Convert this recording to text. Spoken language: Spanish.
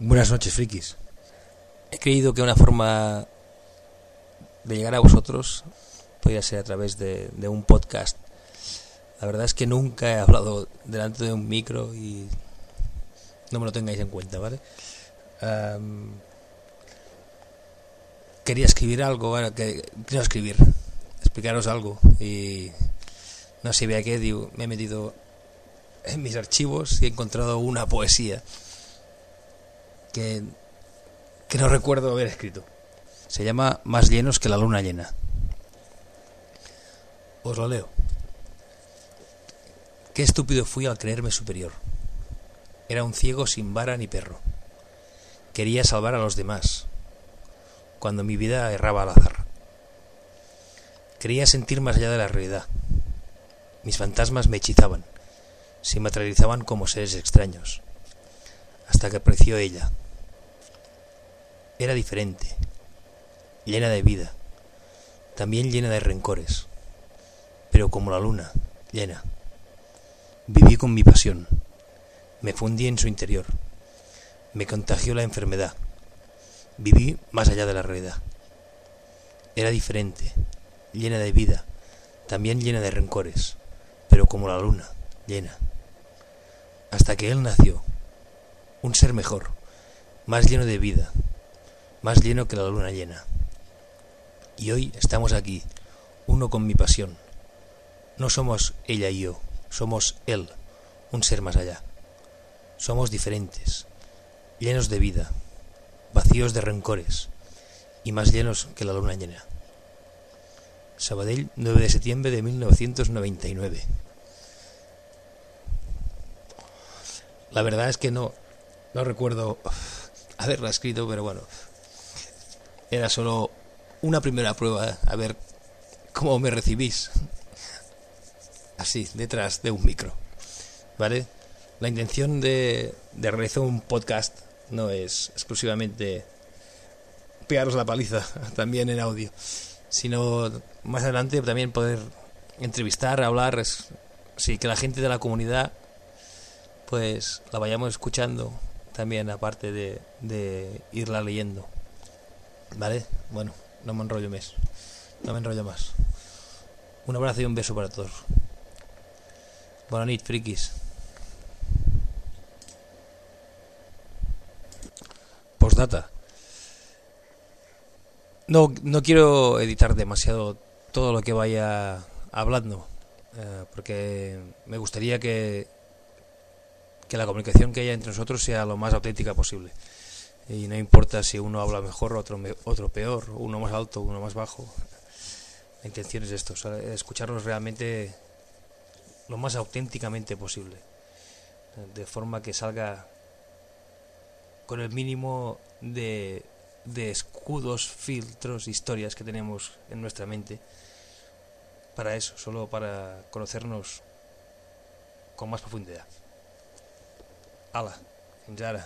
Buenas noches, frikis. He creído que una forma de llegar a vosotros podría ser a través de, un podcast. La verdad es que nunca he hablado delante de un micro y no me lo tengáis en cuenta, ¿vale? Um, quería escribir algo, bueno, que, quiero escribir, explicaros algo y no sé, vea qué, digo, me he metido en mis archivos y he encontrado una poesía que, que no recuerdo haber escrito. Se llama Más llenos que la luna llena. Os lo leo. Qué estúpido fui al creerme superior. Era un ciego sin vara ni perro. Quería salvar a los demás, cuando mi vida erraba al azar. Quería sentir más allá de la realidad. Mis fantasmas me hechizaban, se materializaban como seres extraños, hasta que apreció ella. Era diferente, llena de vida, también llena de rencores, pero como la luna, llena. Viví con mi pasión, me fundí en su interior, me contagió la enfermedad, viví más allá de la realidad. Era diferente, llena de vida, también llena de rencores, pero como la luna, llena. Hasta que él nació, un ser mejor, más lleno de vida, más lleno que la luna llena. Y hoy estamos aquí, uno con mi pasión. No somos ella y yo, somos él, un ser más allá. Somos diferentes, llenos de vida, vacíos de rencores y más llenos que la luna llena. Sabadell, 9 de septiembre de 1999. La verdad es que no, no recuerdo haberla escrito, pero bueno, era solo una primera prueba, a ver cómo me recibís. Así, detrás de un micro. ¿Vale? La intención de, de realizar un podcast no es exclusivamente pegaros la paliza, también en audio, sino más adelante también poder entrevistar, hablar, sí, que la gente de la comunidad pues la vayamos escuchando también aparte de, de irla leyendo. ¿Vale? Bueno, no me enrollo más. No me enrollo más. Un abrazo y un beso para todos. Buenas noches, frikis. Postdata. No, no quiero editar demasiado todo lo que vaya hablando, eh, porque me gustaría que, que la comunicación que haya entre nosotros sea lo más auténtica posible. Y no importa si uno habla mejor, otro, otro peor, uno más alto, uno más bajo. La intención es esto, escucharnos realmente lo más auténticamente posible, de forma que salga con el mínimo de escudos, filtros, historias que tenemos en nuestra mente para eso, solo para conocernos con más profundidad. Ala, fins ara.